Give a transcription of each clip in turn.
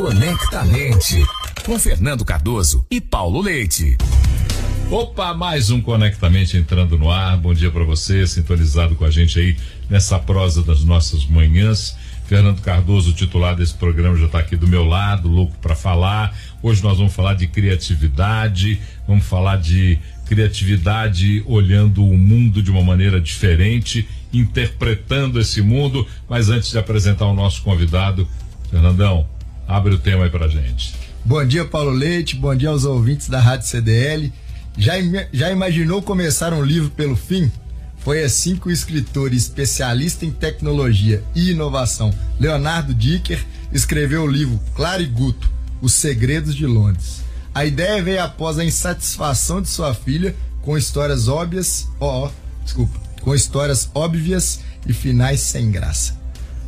Conectamente, com Fernando Cardoso e Paulo Leite. Opa, mais um Conectamente entrando no ar. Bom dia para você, sintonizado com a gente aí nessa prosa das nossas manhãs. Fernando Cardoso, titular desse programa, já está aqui do meu lado, louco para falar. Hoje nós vamos falar de criatividade, vamos falar de criatividade olhando o mundo de uma maneira diferente, interpretando esse mundo. Mas antes de apresentar o nosso convidado, Fernandão, abre o tema aí pra gente. Bom dia, Paulo Leite. Bom dia aos ouvintes da Rádio CDL. Já, já imaginou começar um livro pelo fim? Foi assim que o escritor e especialista em tecnologia e inovação, Leonardo Dicker, escreveu o livro Claro e Guto, Os Segredos de Londres. A ideia veio após a insatisfação de sua filha com histórias óbvias, ó, oh, desculpa, com histórias óbvias e finais sem graça.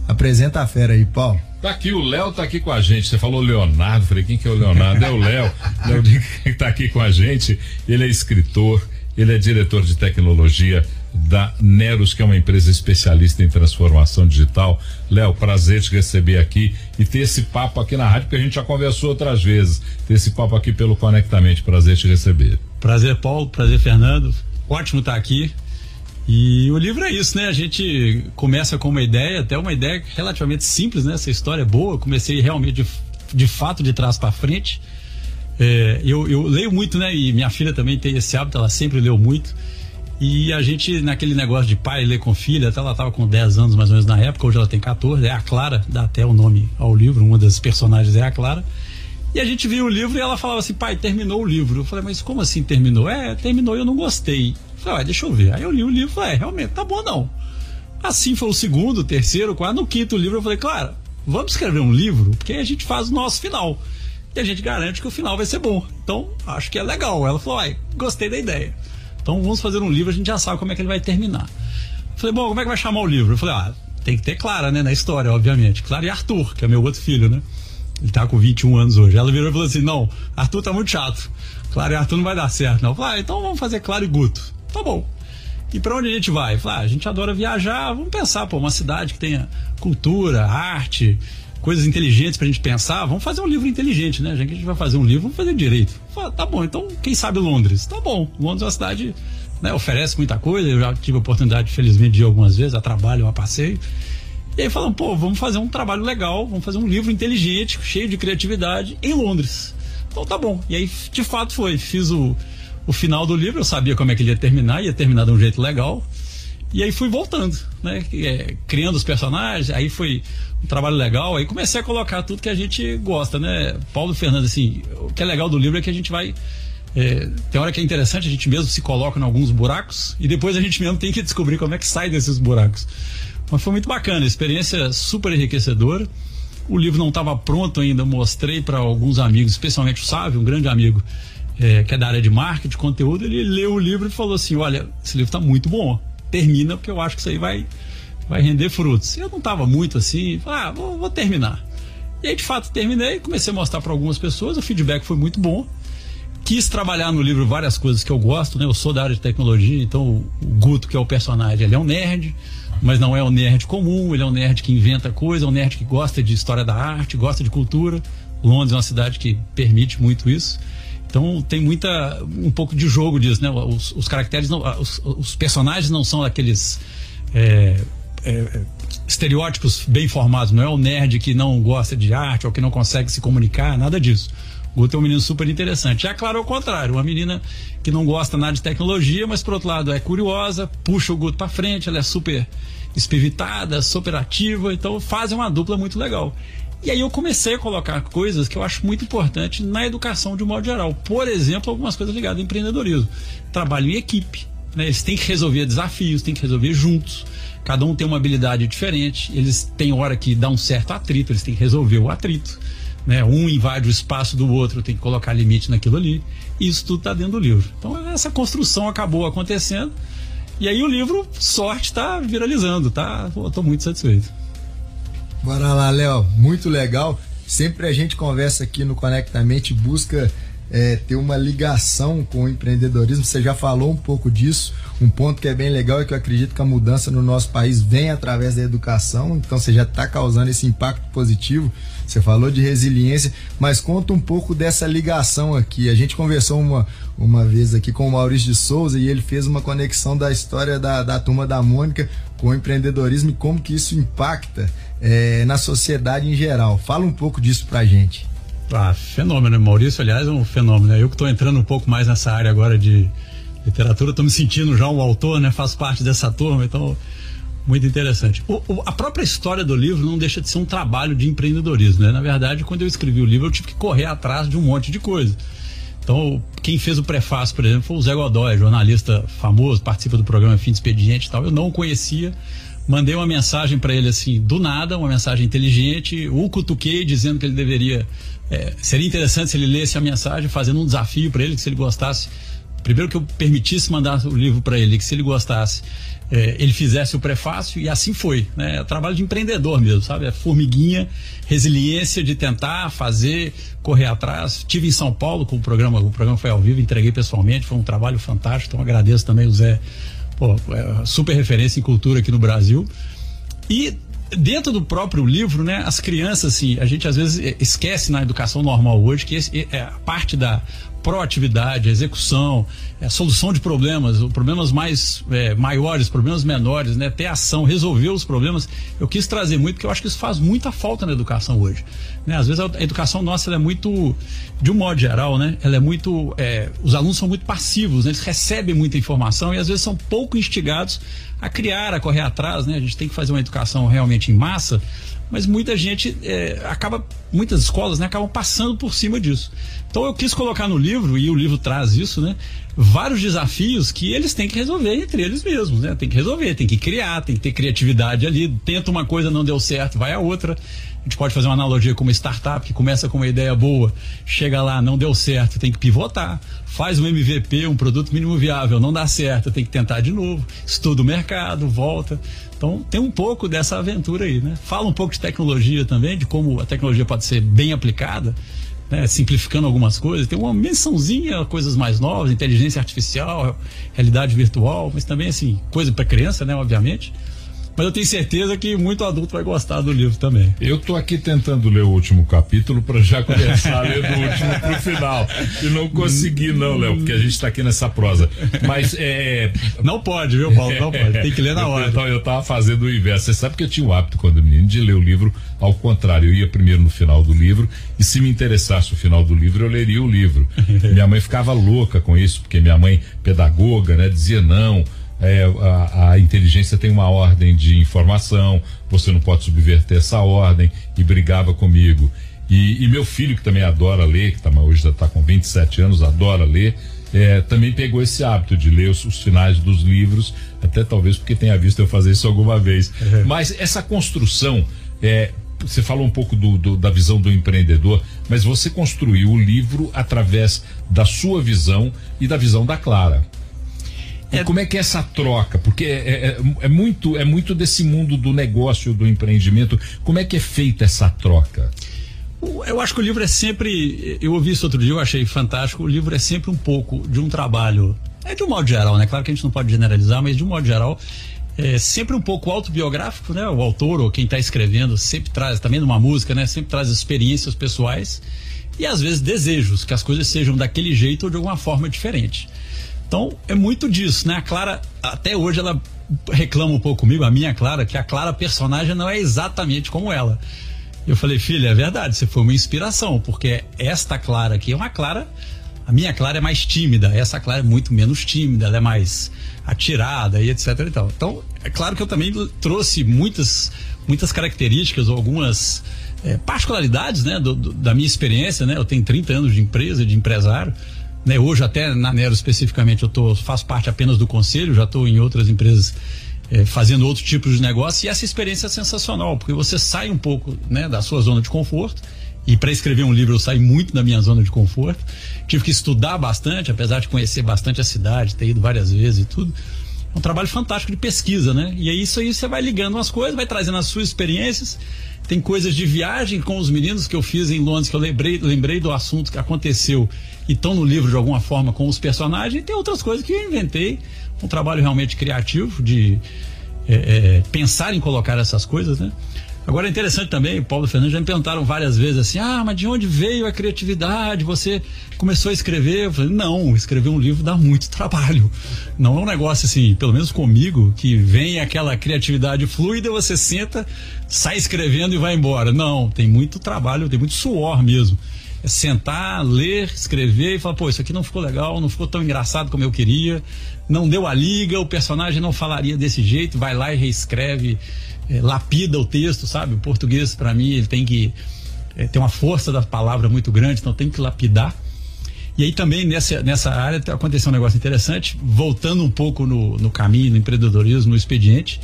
Apresenta a fera aí, Paulo. Tá aqui, o Léo tá aqui com a gente. Você falou Leonardo, falei, quem que é o Leonardo? É o Léo. Léo que tá aqui com a gente. Ele é escritor, ele é diretor de tecnologia da Neros, que é uma empresa especialista em transformação digital. Léo, prazer te receber aqui e ter esse papo aqui na rádio, porque a gente já conversou outras vezes. Ter esse papo aqui pelo Conectamente. Prazer te receber. Prazer, Paulo. Prazer, Fernando. Ótimo estar aqui. E o livro é isso, né? A gente começa com uma ideia, até uma ideia relativamente simples, né? Essa história é boa. Eu comecei realmente de, de fato de trás para frente. É, eu, eu leio muito, né? E minha filha também tem esse hábito, ela sempre leu muito. E a gente, naquele negócio de pai ler com filha, até ela estava com 10 anos mais ou menos na época, hoje ela tem 14, é a Clara, dá até o nome ao livro, uma das personagens é a Clara. E a gente viu o livro e ela falava assim, pai, terminou o livro. Eu falei, mas como assim terminou? É, terminou e eu não gostei. Falei, ah, deixa eu ver. Aí eu li o livro e falei, é, realmente, tá bom não. Assim foi o segundo, terceiro, quarto, no quinto livro eu falei, claro, vamos escrever um livro, porque a gente faz o nosso final. E a gente garante que o final vai ser bom. Então, acho que é legal. Ela falou, ai, gostei da ideia. Então vamos fazer um livro, a gente já sabe como é que ele vai terminar. Eu falei, bom, como é que vai chamar o livro? Eu falei, ah, tem que ter Clara, né, na história, obviamente. Clara e Arthur, que é meu outro filho, né? Ele tá com 21 anos hoje. Ela virou e falou assim: não, Arthur tá muito chato. Clara e Arthur não vai dar certo, não. Eu falei, ah, então vamos fazer Clara e Guto. Tá bom. E para onde a gente vai? Ah, a gente adora viajar, vamos pensar, pô, uma cidade que tenha cultura, arte, coisas inteligentes pra gente pensar, vamos fazer um livro inteligente, né? Já que a gente vai fazer um livro, vamos fazer direito. Fala, tá bom, então quem sabe Londres? Tá bom, Londres é uma cidade, né, oferece muita coisa, eu já tive a oportunidade, felizmente, de ir algumas vezes, a trabalho, a passeio. E aí falam, pô, vamos fazer um trabalho legal, vamos fazer um livro inteligente, cheio de criatividade, em Londres. Então tá bom. E aí, de fato, foi. Fiz o, o final do livro, eu sabia como é que ele ia terminar, ia terminar de um jeito legal. E aí fui voltando, né? É, criando os personagens, aí foi um trabalho legal, aí comecei a colocar tudo que a gente gosta, né? Paulo Fernando, assim, o que é legal do livro é que a gente vai. É, tem hora que é interessante, a gente mesmo se coloca em alguns buracos e depois a gente mesmo tem que descobrir como é que sai desses buracos. Mas foi muito bacana, experiência super enriquecedora. O livro não estava pronto ainda, mostrei para alguns amigos, especialmente o Sávio, um grande amigo é, que é da área de marketing, conteúdo, ele leu o livro e falou assim: Olha, esse livro está muito bom, termina, porque eu acho que isso aí vai, vai render frutos. Eu não estava muito assim, ah, vou, vou terminar. E aí, de fato, terminei, comecei a mostrar para algumas pessoas, o feedback foi muito bom. Quis trabalhar no livro várias coisas que eu gosto, né? Eu sou da área de tecnologia, então o Guto, que é o personagem, ele é um nerd, mas não é um nerd comum, ele é um nerd que inventa coisa, é um nerd que gosta de história da arte, gosta de cultura. Londres é uma cidade que permite muito isso. Então tem muita um pouco de jogo disso, né? Os, os caracteres, não, os, os, personagens não são aqueles é, é, estereótipos bem formados. Não é o nerd que não gosta de arte ou que não consegue se comunicar, nada disso. Guto é um menino super interessante. Já claro, ao contrário, uma menina que não gosta nada de tecnologia, mas por outro lado é curiosa, puxa o Guto para frente, ela é super espivitada, super ativa, então fazem uma dupla muito legal. E aí eu comecei a colocar coisas que eu acho muito importante na educação de um modo geral. Por exemplo, algumas coisas ligadas ao empreendedorismo. Trabalho em equipe. Né? Eles têm que resolver desafios, têm que resolver juntos. Cada um tem uma habilidade diferente. Eles têm hora que dá um certo atrito, eles têm que resolver o atrito. Né? Um invade o espaço do outro, tem que colocar limite naquilo ali. E isso tudo está dentro do livro. Então essa construção acabou acontecendo. E aí o livro, sorte, está viralizando, tá? Estou muito satisfeito. Bora lá, Léo. Muito legal. Sempre a gente conversa aqui no Conectamente, busca é, ter uma ligação com o empreendedorismo. Você já falou um pouco disso. Um ponto que é bem legal é que eu acredito que a mudança no nosso país vem através da educação. Então você já está causando esse impacto positivo. você falou de resiliência, mas conta um pouco dessa ligação aqui. A gente conversou uma, uma vez aqui com o Maurício de Souza e ele fez uma conexão da história da, da turma da Mônica com o empreendedorismo e como que isso impacta é, na sociedade em geral. Fala um pouco disso pra gente. Ah, fenômeno. Maurício, aliás, é um fenômeno. Né? Eu que estou entrando um pouco mais nessa área agora de literatura, estou me sentindo já um autor, né? Faço parte dessa turma, então muito interessante. O, o, a própria história do livro não deixa de ser um trabalho de empreendedorismo, né? Na verdade, quando eu escrevi o livro, eu tive que correr atrás de um monte de coisa. Então, quem fez o prefácio, por exemplo, foi o Zé Godoy, jornalista famoso, participa do programa Fim de Expediente e tal. Eu não o conhecia, mandei uma mensagem para ele assim, do nada, uma mensagem inteligente, o cutuquei dizendo que ele deveria. É, seria interessante se ele lesse a mensagem, fazendo um desafio para ele, que se ele gostasse. Primeiro que eu permitisse mandar o livro para ele, que se ele gostasse, é, ele fizesse o prefácio e assim foi. Né? É trabalho de empreendedor mesmo, sabe? É formiguinha, resiliência de tentar fazer, correr atrás. Tive em São Paulo com o programa, o programa foi ao vivo, entreguei pessoalmente, foi um trabalho fantástico. Então agradeço também o Zé, pô, é super referência em cultura aqui no Brasil. E dentro do próprio livro, né, as crianças, assim, a gente às vezes esquece na educação normal hoje que esse, é a parte da proatividade, execução, é, solução de problemas, problemas mais é, maiores, problemas menores, né? Ter ação, resolver os problemas. Eu quis trazer muito, porque eu acho que isso faz muita falta na educação hoje. Né? Às vezes a educação nossa é muito, de um modo geral, né? Ela é muito. É, os alunos são muito passivos, né? eles recebem muita informação e às vezes são pouco instigados a criar, a correr atrás, né? A gente tem que fazer uma educação realmente em massa mas muita gente é, acaba, muitas escolas né, acabam passando por cima disso. Então eu quis colocar no livro, e o livro traz isso, né? Vários desafios que eles têm que resolver entre eles mesmos, né? Tem que resolver, tem que criar, tem que ter criatividade ali. Tenta uma coisa, não deu certo, vai a outra. A gente pode fazer uma analogia com uma startup que começa com uma ideia boa, chega lá, não deu certo, tem que pivotar. Faz um MVP, um produto mínimo viável, não dá certo, tem que tentar de novo. Estuda o mercado, volta. Então tem um pouco dessa aventura aí, né? Fala um pouco de tecnologia também, de como a tecnologia pode ser bem aplicada. Né, simplificando algumas coisas, tem uma mençãozinha, coisas mais novas, inteligência artificial, realidade virtual, mas também assim, coisa para criança, né, obviamente. Mas eu tenho certeza que muito adulto vai gostar do livro também. Eu tô aqui tentando ler o último capítulo para já começar a ler do último pro final. E não consegui, não, Léo, porque a gente tá aqui nessa prosa. Mas é. Não pode, viu, Paulo? Não pode. Tem que ler na hora. Então eu tava fazendo o inverso. Você sabe que eu tinha o hábito, quando menino, de ler o livro ao contrário. Eu ia primeiro no final do livro e se me interessasse o final do livro, eu leria o livro. minha mãe ficava louca com isso, porque minha mãe, pedagoga, né, dizia não é, a, a, inteligência tem uma ordem de informação, você não pode subverter essa ordem, e brigava comigo. E, e meu filho, que também adora ler, que tá, hoje já está com 27 anos, adora ler, é, também pegou esse hábito de ler os, os, finais dos livros, até talvez porque tenha visto eu fazer isso alguma vez. Uhum. Mas essa construção, é, você falou um pouco do, do, da visão do empreendedor, mas você construiu o livro através da sua visão e da visão da Clara. É... Como é que é essa troca? Porque é, é, é, muito, é muito desse mundo do negócio, do empreendimento. Como é que é feita essa troca? Eu acho que o livro é sempre. Eu ouvi isso outro dia, eu achei fantástico. O livro é sempre um pouco de um trabalho. É de um modo geral, né? Claro que a gente não pode generalizar, mas de um modo geral, é sempre um pouco autobiográfico, né? O autor ou quem está escrevendo sempre traz, também numa música, né? Sempre traz experiências pessoais e às vezes desejos que as coisas sejam daquele jeito ou de alguma forma diferente. Então é muito disso, né? A Clara, até hoje, ela reclama um pouco comigo, a minha Clara, que a Clara personagem não é exatamente como ela. Eu falei, filha, é verdade, você foi uma inspiração, porque esta Clara aqui é uma Clara. A minha Clara é mais tímida, essa Clara é muito menos tímida, ela é mais atirada e etc e tal. Então, é claro que eu também trouxe muitas, muitas características ou algumas é, particularidades, né, do, do, da minha experiência, né? Eu tenho 30 anos de empresa, de empresário. Né, hoje, até na Nero especificamente, eu tô, faço parte apenas do conselho, já estou em outras empresas é, fazendo outros tipos de negócio e essa experiência é sensacional, porque você sai um pouco né, da sua zona de conforto. E para escrever um livro eu saí muito da minha zona de conforto. Tive que estudar bastante, apesar de conhecer bastante a cidade, ter ido várias vezes e tudo. É um trabalho fantástico de pesquisa, né? E aí isso aí você vai ligando umas coisas, vai trazendo as suas experiências tem coisas de viagem com os meninos que eu fiz em Londres, que eu lembrei, lembrei do assunto que aconteceu e estão no livro de alguma forma com os personagens. E tem outras coisas que eu inventei. Um trabalho realmente criativo de é, é, pensar em colocar essas coisas, né? Agora é interessante também, o Paulo Fernandes já me perguntaram várias vezes assim: ah, mas de onde veio a criatividade? Você começou a escrever? Eu falei: não, escrever um livro dá muito trabalho. Não é um negócio assim, pelo menos comigo, que vem aquela criatividade fluida, você senta, sai escrevendo e vai embora. Não, tem muito trabalho, tem muito suor mesmo. É sentar, ler, escrever e falar: pô, isso aqui não ficou legal, não ficou tão engraçado como eu queria, não deu a liga, o personagem não falaria desse jeito, vai lá e reescreve é, lapida o texto, sabe? O português, para mim, ele tem que é, ter uma força da palavra muito grande, então tem que lapidar. E aí também nessa, nessa área aconteceu um negócio interessante, voltando um pouco no, no caminho, no empreendedorismo, no expediente.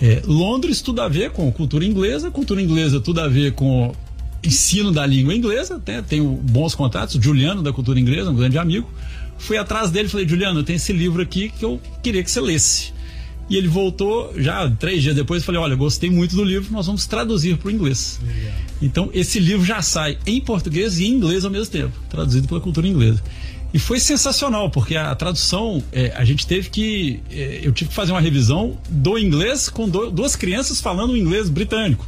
É, Londres tudo a ver com cultura inglesa, cultura inglesa tudo a ver com ensino da língua inglesa, né? tenho bons contatos, Juliano da cultura inglesa, um grande amigo. Fui atrás dele e falei, Juliano, tem esse livro aqui que eu queria que você lesse. E ele voltou já três dias depois. Falei: Olha, gostei muito do livro, nós vamos traduzir para o inglês. Legal. Então, esse livro já sai em português e em inglês ao mesmo tempo, traduzido pela cultura inglesa. E foi sensacional, porque a tradução, é, a gente teve que. É, eu tive que fazer uma revisão do inglês com do, duas crianças falando inglês britânico.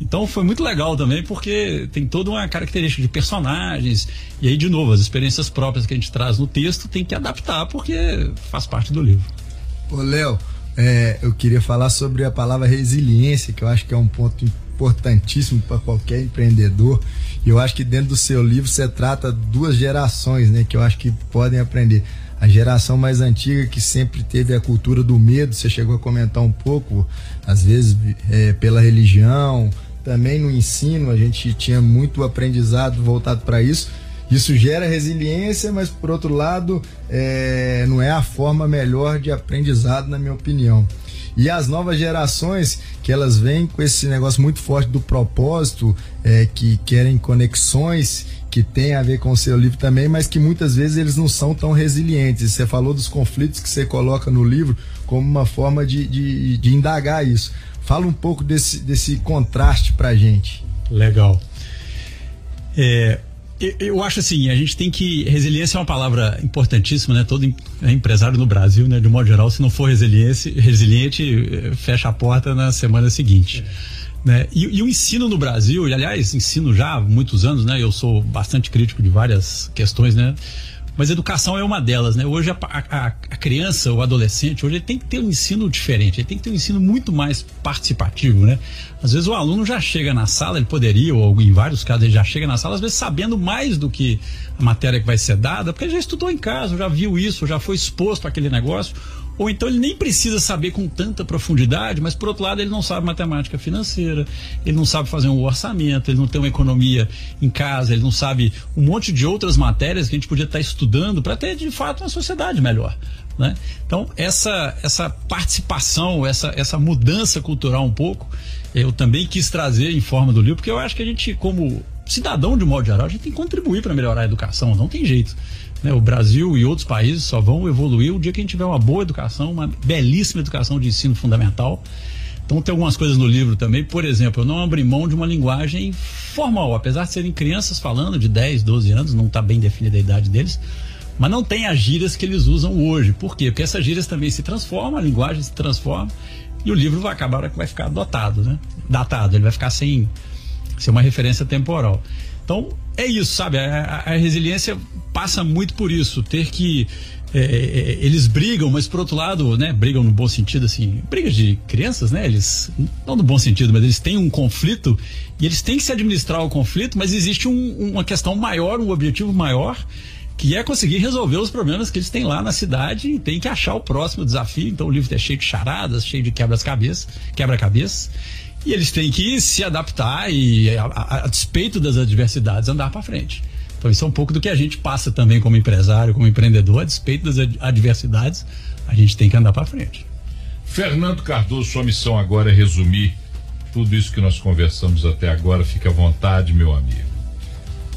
Então foi muito legal também, porque tem toda uma característica de personagens. E aí, de novo, as experiências próprias que a gente traz no texto tem que adaptar, porque faz parte do livro. Ô, Léo, é, eu queria falar sobre a palavra resiliência, que eu acho que é um ponto importantíssimo para qualquer empreendedor. E eu acho que dentro do seu livro você trata duas gerações, né, que eu acho que podem aprender. A geração mais antiga que sempre teve a cultura do medo, você chegou a comentar um pouco, às vezes é, pela religião, também no ensino a gente tinha muito aprendizado voltado para isso isso gera resiliência, mas por outro lado, é, não é a forma melhor de aprendizado, na minha opinião. E as novas gerações, que elas vêm com esse negócio muito forte do propósito, é, que querem conexões, que tem a ver com o seu livro também, mas que muitas vezes eles não são tão resilientes. Você falou dos conflitos que você coloca no livro como uma forma de, de, de indagar isso. Fala um pouco desse, desse contraste pra gente. Legal. É, eu acho assim, a gente tem que. Resiliência é uma palavra importantíssima, né? Todo empresário no Brasil, né? De um modo geral, se não for resiliente, resiliente eh, fecha a porta na semana seguinte. É. Né? E, e, o ensino no Brasil, e aliás, ensino já há muitos anos, né? Eu sou bastante crítico de várias questões, né? Mas educação é uma delas, né? Hoje a, a, a, criança, o adolescente, hoje ele tem que ter um ensino diferente, ele tem que ter um ensino muito mais participativo, né? Às vezes o aluno já chega na sala, ele poderia, ou em vários casos ele já chega na sala, às vezes sabendo mais do que a matéria que vai ser dada, porque ele já estudou em casa, já viu isso, já foi exposto àquele negócio ou então ele nem precisa saber com tanta profundidade, mas por outro lado ele não sabe matemática financeira, ele não sabe fazer um orçamento, ele não tem uma economia em casa, ele não sabe um monte de outras matérias que a gente podia estar estudando para ter de fato uma sociedade melhor. Né? Então, essa, essa participação, essa, essa mudança cultural um pouco, eu também quis trazer em forma do livro, porque eu acho que a gente, como cidadão de modo geral, a gente tem que contribuir para melhorar a educação, não tem jeito. Né? O Brasil e outros países só vão evoluir o dia que a gente tiver uma boa educação, uma belíssima educação de ensino fundamental. Então tem algumas coisas no livro também, por exemplo, eu não abri mão de uma linguagem formal, apesar de serem crianças falando de 10, 12 anos, não está bem definida a idade deles, mas não tem as gírias que eles usam hoje. Por quê? Porque essas gírias também se transformam, a linguagem se transforma e o livro vai acabar vai ficar dotado, né? Datado, ele vai ficar sem ser uma referência temporal. Então, é isso, sabe? A, a, a resiliência passa muito por isso, ter que. É, é, é, eles brigam, mas por outro lado, né? Brigam no bom sentido, assim, brigas de crianças, né? Eles, não no bom sentido, mas eles têm um conflito e eles têm que se administrar o conflito, mas existe um, uma questão maior, um objetivo maior, que é conseguir resolver os problemas que eles têm lá na cidade e tem que achar o próximo desafio. Então o livro é cheio de charadas, cheio de quebra-cabeças, quebra-cabeças. E eles têm que se adaptar e, a, a, a despeito das adversidades, andar para frente. Então, isso é um pouco do que a gente passa também como empresário, como empreendedor, a despeito das adversidades, a gente tem que andar para frente. Fernando Cardoso, sua missão agora é resumir tudo isso que nós conversamos até agora. Fique à vontade, meu amigo.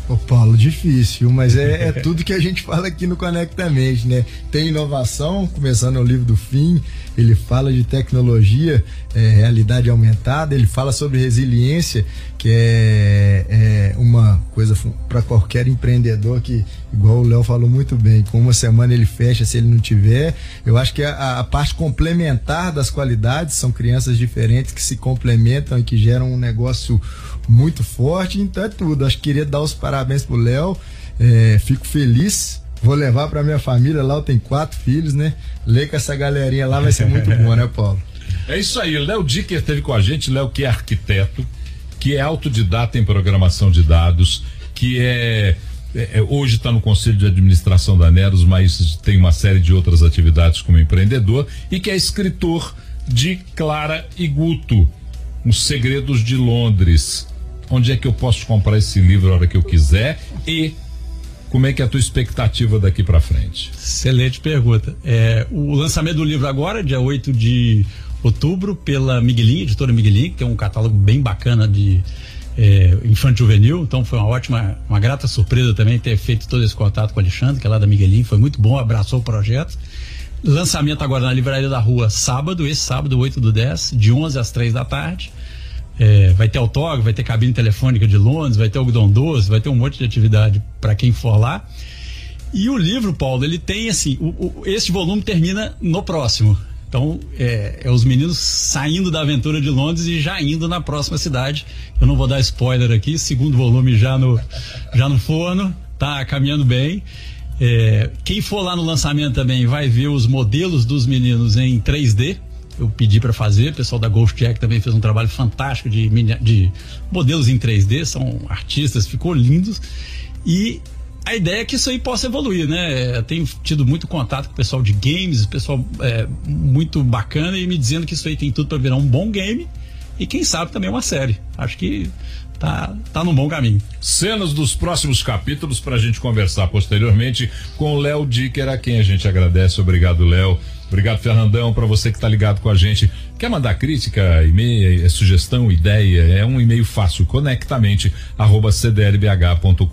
Ô Paulo, difícil, mas é, é tudo que a gente fala aqui no Conectamente, né? Tem inovação, começando o livro do fim, ele fala de tecnologia, é, realidade aumentada, ele fala sobre resiliência, que é, é uma coisa para qualquer empreendedor que, igual o Léo falou muito bem, com uma semana ele fecha se ele não tiver. Eu acho que a, a parte complementar das qualidades são crianças diferentes que se complementam e que geram um negócio muito forte, então é tudo. Acho que queria dar os parabéns pro Léo. É, fico feliz. Vou levar para minha família lá, eu tenho quatro filhos, né? Ler com essa galerinha lá vai ser muito bom, né, Paulo? É isso aí, o Léo Dicker esteve com a gente, Léo que é arquiteto, que é autodidata em programação de dados, que é, é, é hoje está no conselho de administração da Neros, mas tem uma série de outras atividades como empreendedor e que é escritor de Clara e Guto, Os Segredos de Londres onde é que eu posso comprar esse livro a hora que eu quiser e como é que é a tua expectativa daqui para frente? Excelente pergunta. É, o lançamento do livro agora, dia 8 de outubro, pela Miguelin, editora Miguelin, que é um catálogo bem bacana de é, infantil juvenil, então foi uma ótima, uma grata surpresa também ter feito todo esse contato com o Alexandre, que é lá da Miguelin, foi muito bom, abraçou o projeto. Lançamento agora na Livraria da Rua, sábado, esse sábado, 8 do 10, de 11 às 3 da tarde. É, vai ter autógrafo, vai ter cabine telefônica de Londres, vai ter algodão doce, vai ter um monte de atividade para quem for lá. E o livro, Paulo, ele tem assim, o, o, este volume termina no próximo. Então, é, é, os meninos saindo da aventura de Londres e já indo na próxima cidade. Eu não vou dar spoiler aqui, segundo volume já no, já no forno, tá caminhando bem. É, quem for lá no lançamento também vai ver os modelos dos meninos em 3D eu pedi para fazer. O pessoal da Ghost Jack também fez um trabalho fantástico de, de modelos em 3D, são artistas, ficou lindos. E a ideia é que isso aí possa evoluir, né? Eu tenho tido muito contato com o pessoal de games, pessoal é, muito bacana e me dizendo que isso aí tem tudo para virar um bom game e quem sabe também uma série. Acho que tá, tá bom caminho. Cenas dos próximos capítulos para a gente conversar posteriormente com o Léo Dicker, a quem a gente agradece. Obrigado, Léo. Obrigado, Fernandão, para você que está ligado com a gente. Quer mandar crítica, e-mail, é sugestão, ideia? É um e-mail fácil, conectamente, arroba cdlbh.com.br.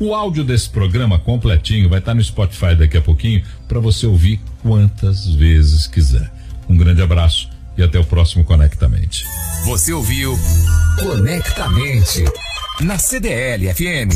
O áudio desse programa completinho vai estar tá no Spotify daqui a pouquinho para você ouvir quantas vezes quiser. Um grande abraço e até o próximo Conectamente. Você ouviu Conectamente na CDL FM.